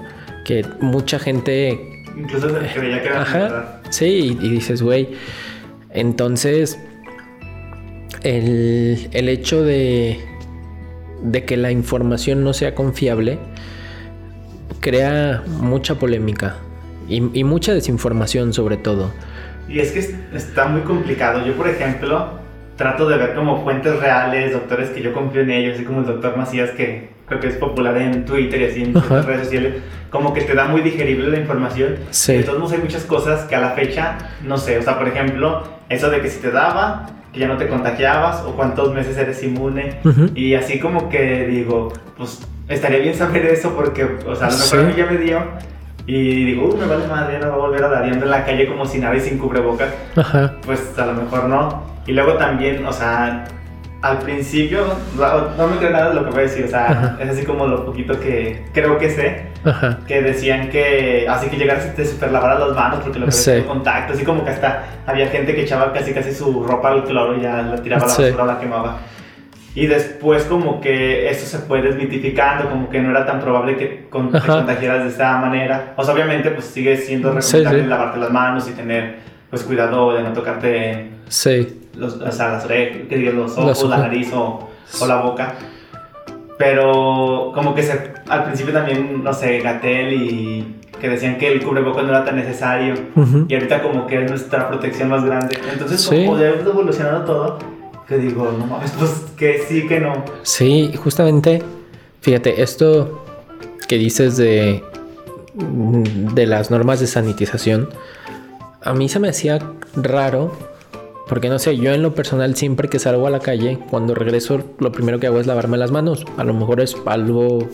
Que mucha gente Incluso se creía que era. Ajá. Sí, y, y dices, güey. Entonces, el, el hecho de, de que la información no sea confiable crea mucha polémica y, y mucha desinformación sobre todo. Y es que es- está muy complicado. Yo, por ejemplo, trato de ver como fuentes reales, doctores que yo confío en ellos, así como el doctor Macías, que creo que es popular en Twitter y así en Ajá. redes sociales, como que te da muy digerible la información. Sí. Modos hay muchas cosas que a la fecha, no sé, o sea, por ejemplo, eso de que si te daba, que ya no te contagiabas, o cuántos meses eres inmune, Ujú. y así como que digo, pues estaría bien saber eso porque, o sea, a lo mejor Sí. a mí ya me dio y digo, uy, me vale madre, no voy a volver a dar en la calle como si nada y sin cubrebocas. Ajá. Pues a lo mejor no. Y luego también, o sea, al principio, no, me creo nada de lo que voy a decir, o sea, Ajá. es así como lo poquito que creo que sé, Ajá. que decían que así que llegaras te super lavaras las manos porque lo que Sí. ves contacto, así como que hasta había gente que echaba casi casi su ropa al cloro y ya la tiraba a la Sí. basura la quemaba. Y después como que eso se fue desmitificando, como que no era tan probable que con- te contagiaras de esta manera. O sea, obviamente pues sigue siendo Sí, recomendable sí. lavarte las manos y tener pues cuidado de no tocarte Sí. los, o sea, las orejas, que digas, los ojos, la ojos. nariz o, o la boca. Pero como que se, al principio también, no sé, Gatel y que decían que el cubrebocas no era tan necesario. Ujú. Y ahorita como que es nuestra protección más grande. Entonces Sí. como ya hemos evolucionado todo, que digo, no mames, pues que sí, que no. Sí, justamente, fíjate, esto que dices de, de las normas de sanitización, a mí se me hacía raro, porque no sé, yo en lo personal siempre que salgo a la calle, cuando regreso, lo primero que hago es lavarme las manos. A lo mejor es algo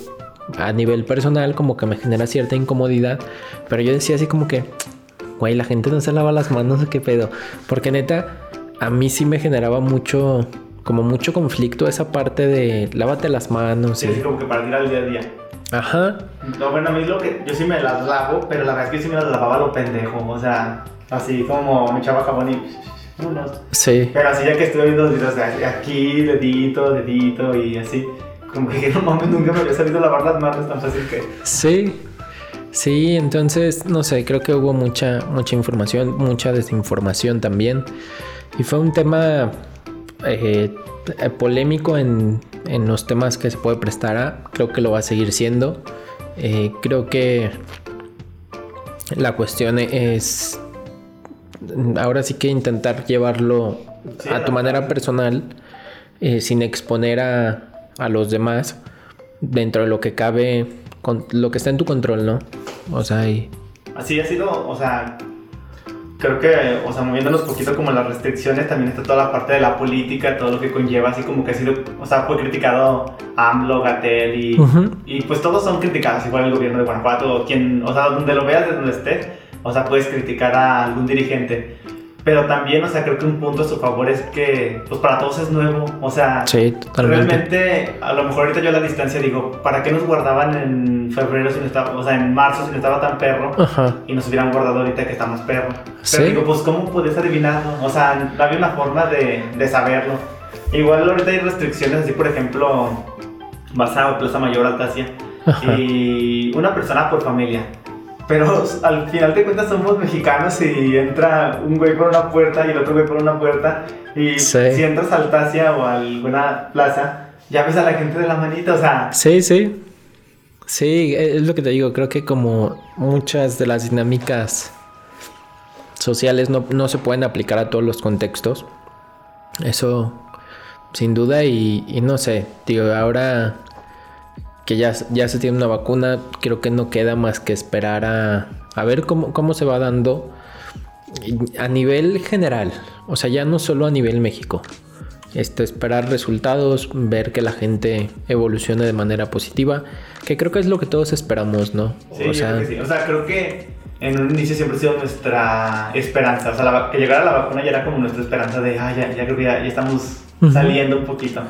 a nivel personal, como que me genera cierta incomodidad, pero yo decía así como que, güey, la gente no se lava las manos, ¿qué pedo? Porque neta, a mí sí me generaba mucho, como mucho conflicto esa parte de lávate las manos. Sí, y- así como que para tirar al día a día. Ajá, No, bueno, a mí lo que, yo sí me las lavo, pero la verdad es que sí me las lavaba lo pendejo. O sea, así como me echaba jabón y... Unos. sí. Pero así ya que estuve viendo los videos de aquí, dedito, dedito y así, como que no mames, nunca me había salido a lavar las manos tan fácil que... Sí, sí, entonces, no sé, creo que hubo mucha, mucha información, mucha desinformación también. Y fue un tema eh, polémico en, en los temas que se puede prestar a. Creo que lo va a seguir siendo. Eh, creo que la cuestión es ahora sí que intentar llevarlo Sí, a tu manera personal, eh, sin exponer a, a los demás, dentro de lo que cabe, con lo que está en tu control, ¿no? O sea, y... Así ha sido, o sea, creo que, o sea, moviéndonos poquito como las restricciones, también está toda la parte de la política, todo lo que conlleva, así como que ha sido, o sea, fue criticado AMLO, Gatel y, Ujú. y pues todos son criticados, igual el gobierno de Guanajuato, o quien, o sea, donde lo veas, de donde esté, o sea, puedes criticar a algún dirigente. Pero también, o sea, creo que un punto a su favor es que, pues para todos es nuevo, o sea, Sí. Realmente, a lo mejor ahorita yo a la distancia digo, ¿para qué nos guardaban en febrero si no estaba, o sea, en marzo si no estaba tan perro? Ajá. Y nos hubieran guardado ahorita que estamos perro. Pero Sí. digo, pues, ¿cómo podías adivinarlo? O sea, no había una forma de, de saberlo. Igual ahorita hay restricciones, así por ejemplo, vas a Plaza Mayor Altacia Ajá. y una persona por familia. Pero al final de cuentas somos mexicanos y entra un güey por una puerta y el otro güey por una puerta. Y Sí. si entras a Altacia o a alguna plaza, ya ves a la gente de la manita, o sea, Sí, sí. Sí, es lo que te digo. Creo que como muchas de las dinámicas sociales no, no se pueden aplicar a todos los contextos. Eso, sin duda, y, y no sé, tío, ahora que ya, ya se tiene una vacuna, creo que no queda más que esperar a, a ver cómo, cómo se va dando a nivel general. O sea, ya no solo a nivel México. Este, esperar resultados, ver que la gente evolucione de manera positiva, que creo que es lo que todos esperamos, ¿no? Sí, o sea, creo que sí. O sea, creo que en un inicio siempre ha sido nuestra esperanza. O sea, la que llegara la vacuna ya era como nuestra esperanza de, ah, ya, ya creo que ya, ya estamos saliendo un poquito.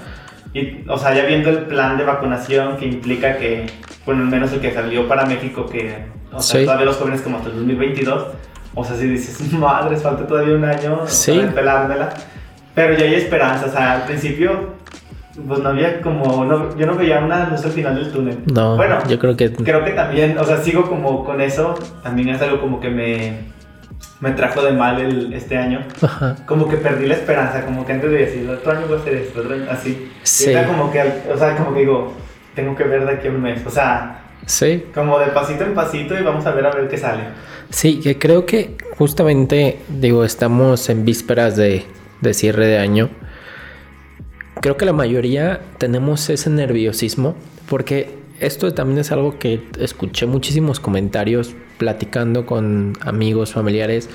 Y, o sea, ya viendo el plan de vacunación que implica que, bueno, al menos el que salió para México, que, o sea, Sí. todavía los jóvenes como hasta el 2022, o sea, si dices, [laughs] madres, falta todavía un año Sí. para pelármela. Pero ya hay esperanza, o sea, al principio, pues no había como, no- yo no veía una luz al final del túnel. no, bueno, yo creo que creo que también, o sea, sigo como con eso, también es algo como que me, me trajo de mal el, este año. Ajá. Como que perdí la esperanza, como que antes de decir, el otro año voy a hacer esto, otro año así. Sí. Y era como que, o sea, como que digo, tengo que ver de aquí a un mes, o sea, Sí, como de pasito en pasito y vamos a ver a ver qué sale. sí, que creo que justamente, digo, estamos en vísperas de, de cierre de año. Creo que la mayoría tenemos ese nerviosismo porque esto también es algo que escuché muchísimos comentarios platicando con amigos, familiares,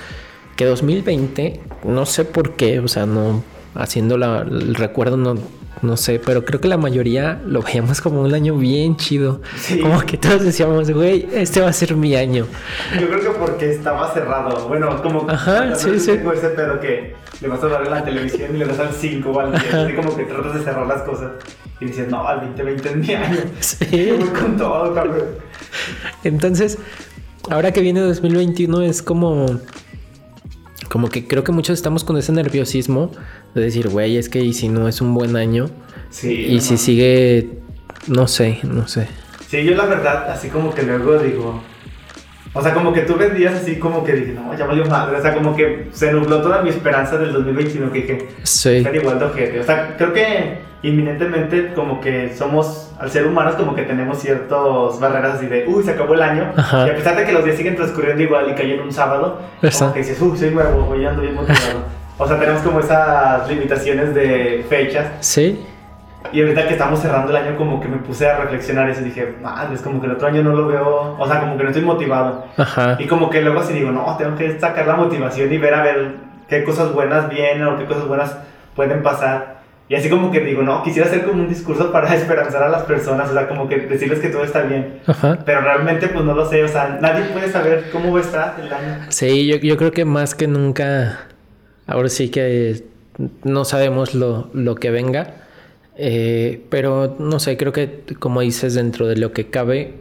que 2020, no sé por qué, o sea, no, haciendo la- el recuerdo, no, no sé, pero creo que la mayoría lo veíamos como un año bien chido. Sí. Como que todos decíamos, güey, este va a ser mi año. Yo creo que porque estaba cerrado, bueno, como Ajá, sí, sí. tengo ese pedo que le vas a dar la televisión y le das al 5 o al 10, así como que tratas de cerrar las cosas y dices, no, al 2020 es mi año. [laughs] Sí. [laughs] Yo voy con todo, cabrón. Entonces, ahora que viene 2021 es como... Como que creo que muchos estamos con ese nerviosismo de decir, güey, es que y si no es un buen año Sí. y no si sigue, no sé, no sé. Sí, yo la verdad, así como que luego digo. O sea, como que tuve días así como que dije, no, ya valió madre. O sea, como que se nubló toda mi esperanza del 2021 que dije, Sí, estar igual de ojete. O sea, creo que inminentemente como que somos, al ser humanos, como que tenemos ciertas barreras así de, uy, se acabó el año. Ajá. Y a pesar de que los días siguen transcurriendo igual y caen un sábado, Exacto. como que dices, uy, soy nuevo, voy ando bien motivado. [laughs] o sea, tenemos como esas limitaciones de fechas. sí, Y ahorita que estamos cerrando el año, como que me puse a reflexionar eso y dije, madre, es como que el otro año no lo veo, o sea, como que no estoy motivado. ajá, Y como que luego así digo, no, tengo que sacar la motivación y ver a ver qué cosas buenas vienen o qué cosas buenas pueden pasar. Y así como que digo, no, quisiera hacer como un discurso para [laughs] esperanzar a las personas, o sea, como que decirles que todo está bien. ajá. Pero realmente pues no lo sé, o sea, nadie puede saber cómo va a estar el año. Sí, yo, yo creo que más que nunca, ahora sí que no sabemos lo, lo que venga, eh, pero no sé, creo que como dices, dentro de lo que cabe,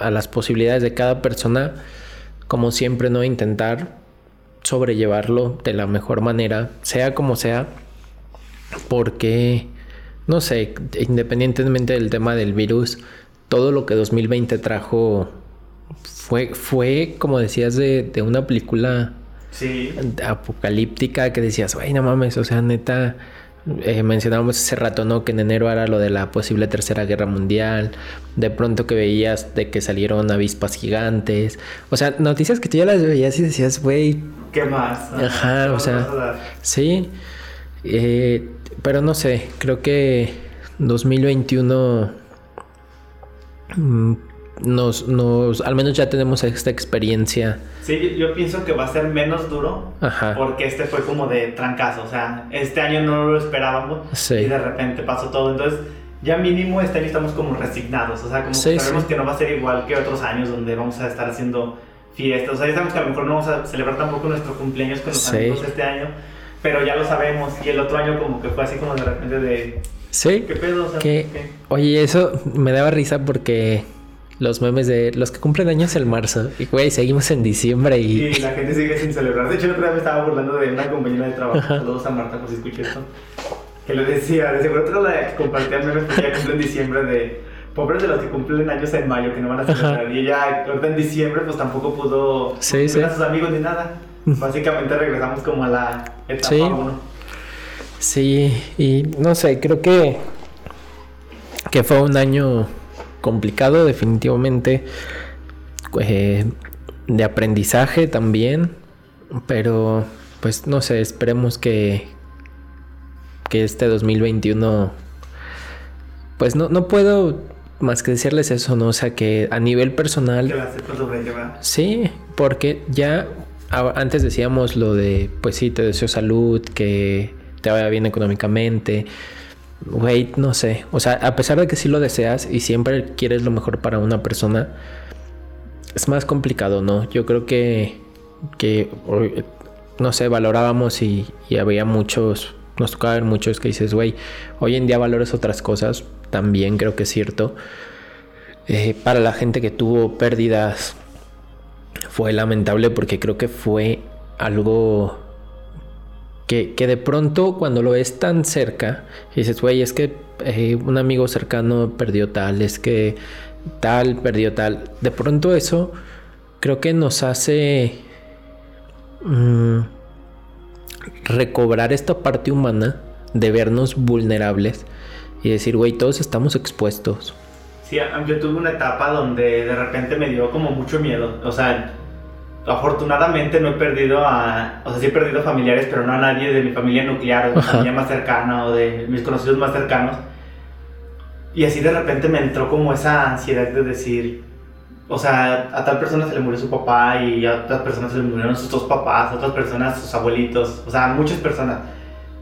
a las posibilidades de cada persona, como siempre, no intentar sobrellevarlo de la mejor manera, sea como sea, porque, no sé, independientemente del tema del virus, todo lo que 2020 trajo fue, fue como decías, de, de una película Sí. apocalíptica que decías, güey, no mames, o sea, neta, eh, mencionábamos hace rato, ¿no? Que en enero era lo de la posible tercera guerra mundial, de pronto que veías de que salieron avispas gigantes, o sea, noticias que tú ya las veías y decías, güey, ¿qué más? Ajá, ¿Qué o sea? Sí, eh, pero no sé, creo que 2021 mm, nos, nos, al menos ya tenemos esta experiencia. Sí, yo, yo pienso que va a ser menos duro Ajá. porque este fue como de trancazo, o sea, este año no lo esperábamos Sí. y de repente pasó todo, entonces ya mínimo este año estamos como resignados, o sea, como Sí, que sabemos sí. que no va a ser igual que otros años donde vamos a estar haciendo fiestas, o sea, ya sabemos que a lo mejor no vamos a celebrar tampoco nuestro cumpleaños con los amigos este año, pero ya lo sabemos y el otro año como que fue así como de repente de, Sí, ¿qué pedo? O sea, que, ¿qué? oye, eso me daba risa porque los memes de los que cumplen años en marzo, y güey, seguimos en diciembre y... Y la gente sigue sin celebrar. De hecho, el otro día me estaba burlando de una compañera de trabajo. Saludos a Marta por si escuché esto. Que le decía, de seguro otra la que compartía memes porque ella cumple en diciembre de pobres de los que cumplen años en mayo que no van a celebrar. Y ella ahorita en diciembre pues tampoco pudo Sí, sí. a sus amigos ni nada. [laughs] Básicamente regresamos como a la etapa Sí. 1. Sí, y no sé, creo que, que fue un año complicado definitivamente, eh, de aprendizaje también, pero pues no sé, esperemos que, que este 2021, pues no, no puedo más que decirles eso, ¿no? O sea, que a nivel personal... Que la sepa sobrellevar. Sí, porque ya antes decíamos lo de, pues sí, te deseo salud, que te vaya bien económicamente. Güey, no sé. O sea, a pesar de que sí lo deseas y siempre quieres lo mejor para una persona, es más complicado, ¿no? Yo creo que, que no sé, valorábamos y, y había muchos, nos tocaba ver muchos que dices, güey, hoy en día valoras otras cosas, también creo que es cierto. Eh, para la gente que tuvo pérdidas fue lamentable porque creo que fue algo que, que de pronto cuando lo ves tan cerca, dices, güey, es que eh, un amigo cercano perdió tal, es que tal perdió tal. De pronto eso creo que nos hace mm, recobrar esta parte humana de vernos vulnerables y decir, güey, todos estamos expuestos. Sí, yo tuve una etapa donde de repente me dio como mucho miedo. O sea, afortunadamente no he perdido a. O sea, sí he perdido familiares, pero no a nadie de mi familia nuclear, o de mi familia más cercana o de mis conocidos más cercanos. Y así de repente me entró como esa ansiedad de decir. O sea, a tal persona se le murió su papá y a otras personas se le murieron sus dos papás, a otras personas sus abuelitos, o sea, muchas personas.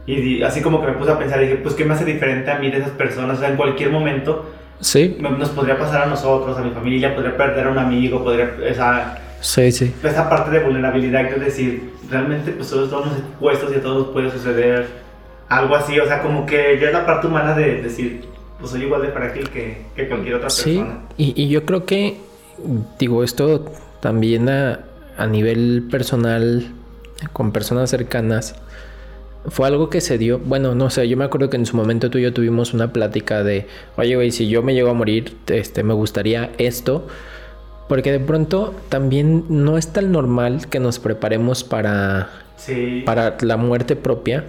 Y así como que me puse a pensar, dije, pues, ¿qué me hace diferente a mí de esas personas? O sea, en cualquier momento Sí, nos podría pasar a nosotros, a mi familia, podría perder a un amigo, podría esa, sí, sí. esa parte de vulnerabilidad que es decir, realmente pues todos estamos expuestos y a todos puede suceder algo así, o sea, como que ya es la parte humana de decir, pues soy igual de frágil que, que cualquier otra Sí, persona. y, y yo creo que, digo, esto también a, a nivel personal, con personas cercanas, fue algo que se dio, bueno, no sé, yo me acuerdo que en su momento tú y yo tuvimos una plática de, oye, güey, si yo me llego a morir, este, me gustaría esto, porque de pronto también no es tan normal que nos preparemos para, Sí, para la muerte propia.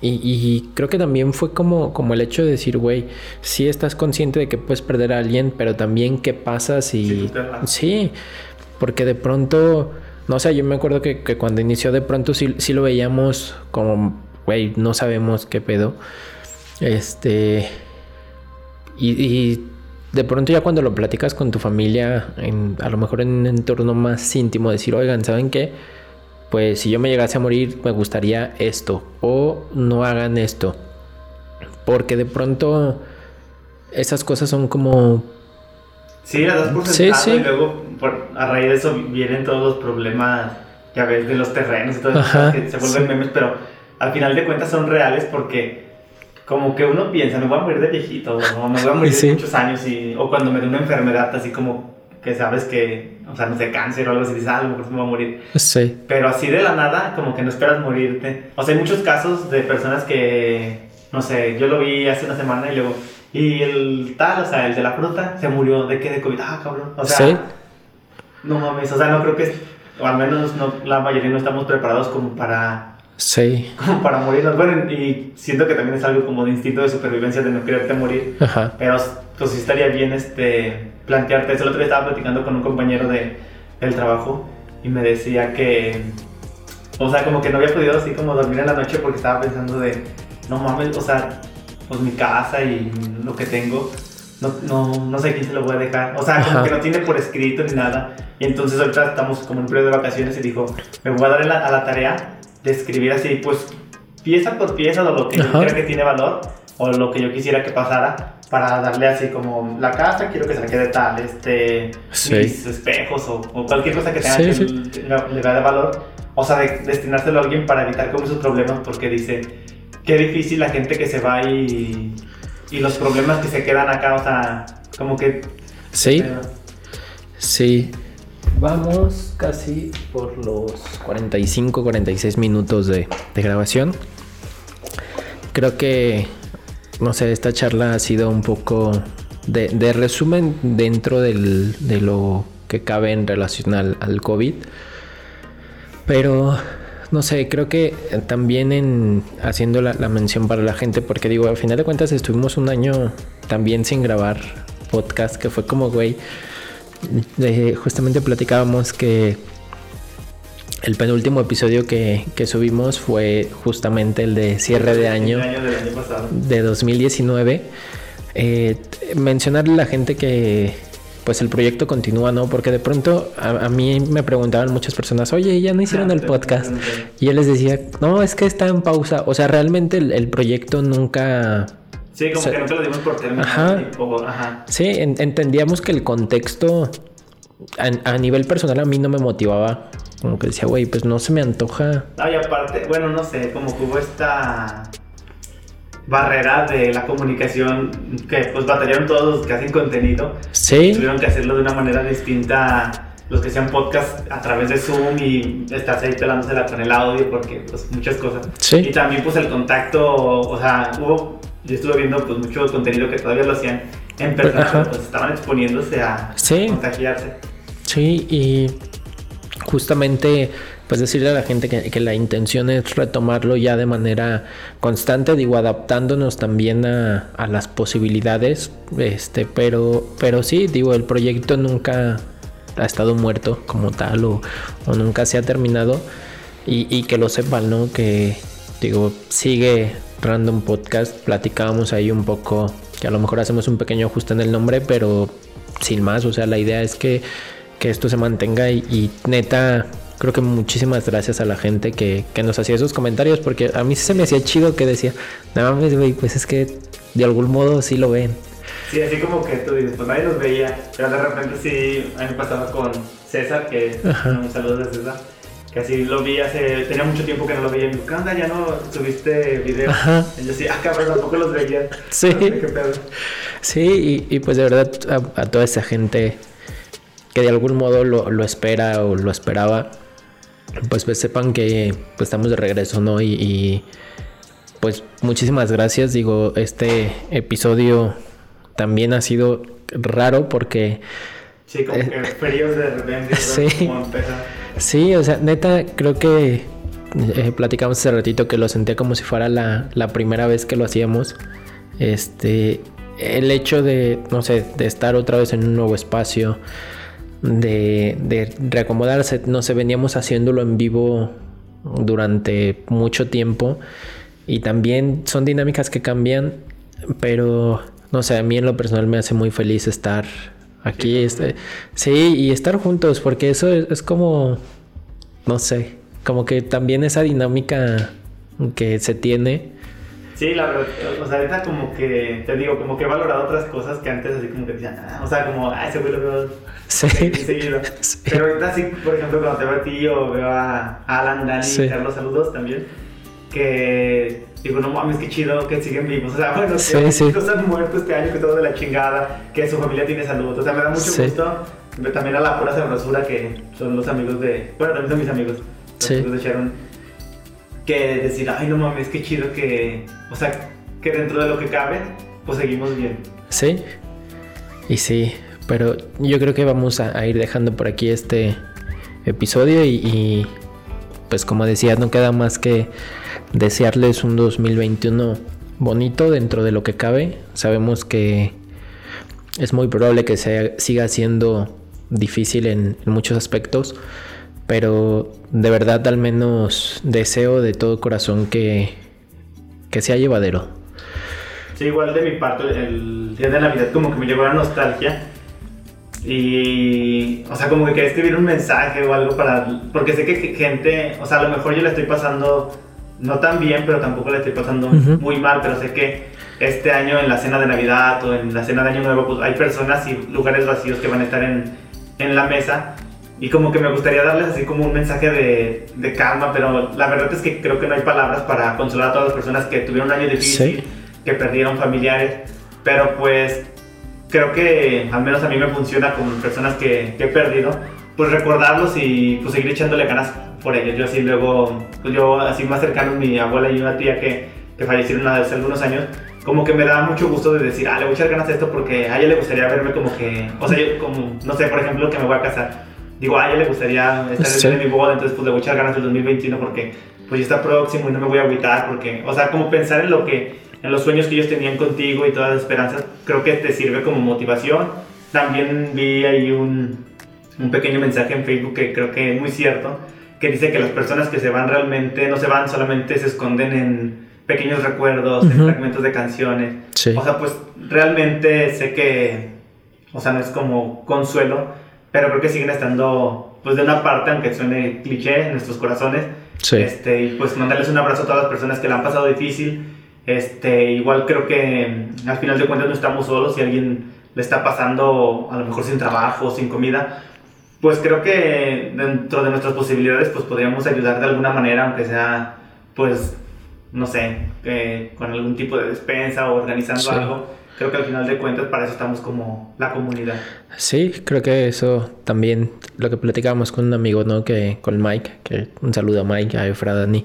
Y, y creo que también fue como, como el hecho de decir, güey, sí estás consciente de que puedes perder a alguien, pero también qué pasa si... Sí, porque de pronto, no sé, yo me acuerdo que, que cuando inició de pronto sí, sí lo veíamos como, güey, no sabemos qué pedo. Este... Y, y de pronto ya cuando lo platicas con tu familia, en, a lo mejor en un entorno más íntimo, decir, oigan, ¿saben qué? Pues si yo me llegase a morir, me gustaría esto. O no hagan esto. Porque de pronto esas cosas son como... sí, las das por Sí, sentado sí. y luego por- a raíz de eso vienen todos los problemas, ya ves, de los terrenos y todo eso, que se vuelven sí. memes, pero al final de cuentas son reales porque como que uno piensa, me voy a morir de viejito, o me voy a morir Sí. de muchos años, y, o cuando me dé una enfermedad así como que sabes que, o sea, no sé, cáncer o algo así, dices, ah, a lo mejor se me va a morir. Sí. Pero así de la nada, como que no esperas morirte. O sea, hay muchos casos de personas que, no sé, yo lo vi hace una semana y luego, y el tal, o sea, el de la fruta, se murió de qué, de COVID. Ah, cabrón. O sea, Sí. no mames, o sea, no creo que, o al menos no, la mayoría no estamos preparados como para, Sí. como [laughs] para morirnos. Bueno, y siento que también es algo como de instinto de supervivencia de no quererte morir. Ajá. Pero pues sí estaría bien este, plantearte eso. El otro día estaba platicando con un compañero de, del trabajo y me decía que, O sea, como que no había podido así como dormir en la noche porque estaba pensando de, no mames, o sea, pues mi casa y lo que tengo, no, no, no sé quién se lo voy a dejar. O sea, como Ajá. que no tiene por escrito ni nada. Y entonces ahorita estamos como en periodo de vacaciones y dijo, me voy a dar a la, a la tarea de escribir así, pues pieza por pieza de lo que yo Ajá. crea que tiene valor o lo que yo quisiera que pasara para darle así como la casa quiero que se la quede tal, este, Sí. mis espejos o, o cualquier cosa que tenga Sí, que sí. le, le da de valor. O sea, de, destinárselo a alguien para evitar como esos problemas porque dice, qué difícil la gente que se va y, y los problemas que se quedan acá, o sea, como que... Sí, eh, sí. Vamos casi por los 45, 46 minutos de, grabación. Creo que, no sé, esta charla ha sido un poco de, resumen dentro del- de lo que cabe en relación al, al COVID. Pero, no sé, creo que también en haciendo la, la mención para la gente, porque digo, al final de cuentas estuvimos un año también sin grabar podcast, que fue como, güey, eh, justamente platicábamos que el penúltimo episodio que, que subimos fue justamente el de cierre de año el año del año pasado. de 2019. Eh, mencionarle a la gente que pues el proyecto continúa, ¿no? Porque de pronto a, a mí me preguntaban muchas personas, oye, ya no hicieron Ah, el podcast. Y yo les decía, no, es que está en pausa. O sea, realmente el, el proyecto nunca... Sí, como que nunca lo dimos por término. Ajá. Sí, en- entendíamos que el contexto a, a nivel personal a mí no me motivaba. Como que decía, güey, pues no se me antoja. Ah, y aparte, bueno, no sé, como que hubo esta barrera de la comunicación que pues batallaron todos los que hacen contenido. Sí, Tuvieron que hacerlo de una manera distinta los que hacían podcast a través de Zoom y estarse ahí pelándosela con el audio porque pues muchas cosas. Sí. Y también pues el contacto, o sea, hubo, yo estuve viendo pues mucho contenido que todavía lo hacían en persona, pues estaban exponiéndose a Sí. contagiarse. Sí, y justamente pues decirle a la gente que, que la intención es retomarlo ya de manera constante, digo, adaptándonos también a, a las posibilidades, este, pero, pero sí, digo, el proyecto nunca ha estado muerto como tal o, o nunca se ha terminado y, y que lo sepan, ¿no? Que digo, sigue Random Podcast, platicábamos ahí un poco, que a lo mejor hacemos un pequeño ajuste en el nombre, pero sin más, o sea, la idea es que, que esto se mantenga y, y neta, creo que muchísimas gracias a la gente que, que nos hacía esos comentarios, porque a mí se me hacía chido que decía, no mames, güey, pues es que de algún modo sí lo ven. Sí, así como que tú dices, pues nadie los veía, pero de repente sí, a mí me pasaba con César, que Ajá. un saludo de César, que así lo vi hace, tenía mucho tiempo que no lo veía, y me dijo, ¿qué onda? Ya no subiste video. Ajá. Y yo sí, ah, cabrón, tampoco los veía. Sí. No sé qué pedo. Sí, y, y pues de verdad a, a toda esa gente que de algún modo lo, lo espera o lo esperaba, pues, pues sepan que pues, estamos de regreso, ¿no? Y, y, pues muchísimas gracias. Digo, este episodio también ha sido raro porque Sí, como que fríos de repente, Eh, [laughs] Sí. como empezar. Sí, o sea, neta, creo que eh, platicamos hace ratito que lo sentía como si fuera la, la primera vez que lo hacíamos. Este, el hecho de, no sé, de estar otra vez en un nuevo espacio, de, de reacomodarse, no sé, veníamos haciéndolo en vivo durante mucho tiempo y también son dinámicas que cambian, pero no sé, a mí en lo personal me hace muy feliz estar aquí, este, sí, y estar juntos, porque eso es, es como, no sé, como que también esa dinámica que se tiene. Sí, la verdad, o sea, ahorita como que, te digo, como que he valorado otras cosas que antes así como que decían, ah, o sea, como, ah, ese güey lo veo Sí. [laughs] seguido. [laughs] Sí. Pero ahorita sí, por ejemplo, cuando te veo a ti o veo a Alan, Dani, Sí. Carlos, saludos también, que digo, no mames, qué chido que siguen vivos. O sea, bueno, que Sí, sí. muchos han muerto este año, que todo de la chingada, que su familia tiene salud. O sea, me da mucho Sí. gusto. También a la pura sabrosura que son los amigos de, bueno, también son mis amigos, los Sí. amigos de Sharon, que decir, ay, no mames, qué chido que, o sea, que dentro de lo que cabe, pues seguimos bien. Sí. Y sí, pero yo creo que vamos a, a ir dejando por aquí este episodio y, y, pues como decía, no queda más que desearles un 2021 bonito dentro de lo que cabe. Sabemos que es muy probable que se siga siendo difícil en, muchos aspectos, Pero de verdad al menos deseo de todo corazón que, que sea llevadero. Sí, igual de mi parte, el día de Navidad como que me llegó la nostalgia. Y, o sea, como que quería escribir un mensaje o algo para. Porque sé que gente, o sea, a lo mejor yo le estoy pasando no tan bien, pero tampoco le estoy pasando Ujú. muy mal. Pero sé que este año en la cena de Navidad o en la cena de Año Nuevo, pues hay personas y lugares vacíos que van a estar en, en la mesa. Y como que me gustaría darles así como un mensaje de, de calma, pero la verdad es que creo que no hay palabras para consolar a todas las personas que tuvieron un año difícil, Sí. que perdieron familiares. Pero pues creo que al menos a mí me funciona con personas que, que he perdido, pues recordarlos y pues seguir echándole ganas por ellos. Yo así luego, pues yo así más cercano, mi abuela y una tía que, que fallecieron hace algunos años, como que me da mucho gusto de decir, ah, le voy a echar ganas a esto porque a ella le gustaría verme como que, o sea, yo como, no sé, por ejemplo, que me voy a casar. Digo, a ella le gustaría estar Sí. en mi boda, entonces pues le voy a echar ganas el 2021 porque pues ya está próximo y no me voy a agüitar porque, o sea, como pensar en lo que, en los sueños que ellos tenían contigo y todas las esperanzas, creo que te sirve como motivación. También vi ahí un, un pequeño mensaje en Facebook que creo que es muy cierto, que dice que las personas que se van realmente no se van, solamente se esconden en pequeños recuerdos, en Ujú. fragmentos de canciones. Sí. O sea, pues realmente sé que, o sea, no es como consuelo, pero creo que siguen estando, pues de una parte, aunque suene cliché, en nuestros corazones. Sí. Este, y pues mandarles un abrazo a todas las personas que la han pasado difícil. Este, igual creo que mm, al final de cuentas no estamos solos. Si alguien le está pasando a lo mejor sin trabajo, sin comida, pues creo que dentro de nuestras posibilidades pues podríamos ayudar de alguna manera, aunque sea pues no sé, eh, con algún tipo de despensa o organizando Sí. algo. Creo que al final de cuentas para eso estamos como la comunidad. Sí, creo que eso también, lo que platicábamos con un amigo, ¿no? Que con Mike, que un saludo a Mike, a Efra, Dani,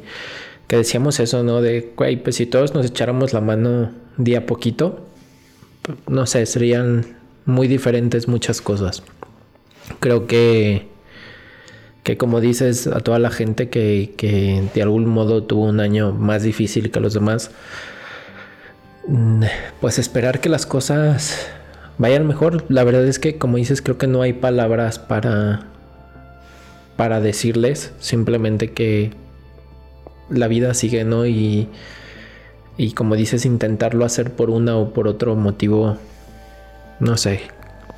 que decíamos eso, ¿no? De, güey, pues si todos nos echáramos la mano día a poquito, no sé, serían muy diferentes muchas cosas. Creo que, que como dices a toda la gente que, que de algún modo tuvo un año más difícil que los demás, Mm, Pues esperar que las cosas vayan mejor. La verdad es que, como dices, creo que no hay palabras para para decirles. Simplemente que la vida sigue, ¿no? Y y como dices, intentarlo hacer por una o por otro motivo, no sé.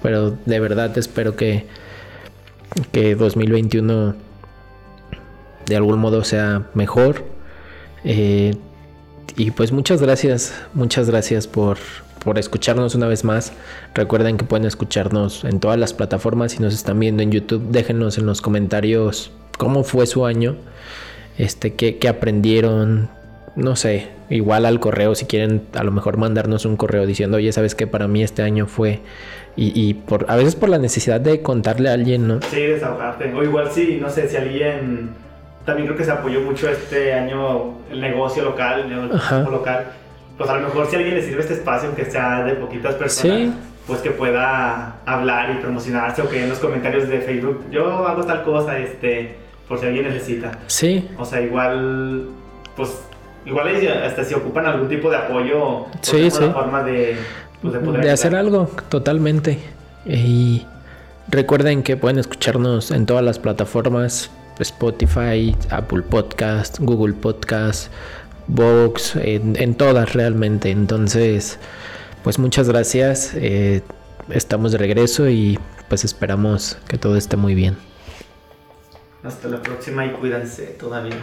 Pero de verdad espero que que 2021 de algún modo sea mejor. Eh, y pues muchas gracias, muchas gracias por, por escucharnos una vez más. Recuerden que pueden escucharnos en todas las plataformas. Si nos están viendo en YouTube, déjenos en los comentarios cómo fue su año, este, qué, qué aprendieron, no sé, igual al correo si quieren a lo mejor mandarnos un correo diciendo, oye, sabes que para mí este año fue y, y por a veces por la necesidad de contarle a alguien, ¿no? Sí, desahogarte. O igual si, no sé, si alguien... También creo que se apoyó mucho este año el negocio local, el negocio local. Pues a lo mejor si a alguien le sirve este espacio, aunque sea de poquitas personas, Sí. pues que pueda hablar y promocionarse o que en los comentarios de Facebook, yo hago tal cosa, este, por si alguien necesita. Sí, O sea, igual, pues, igual hasta si ocupan algún tipo de apoyo, pues, Sí, sí. forma de, pues, de poder de hacer algo totalmente. Y recuerden que pueden escucharnos en todas las plataformas: Spotify, Apple Podcast, Google Podcast, Vox, en, en todas realmente. Entonces, pues muchas gracias. eh, estamos de regreso y pues esperamos que todo esté muy bien. Hasta la próxima y cuídense todavía.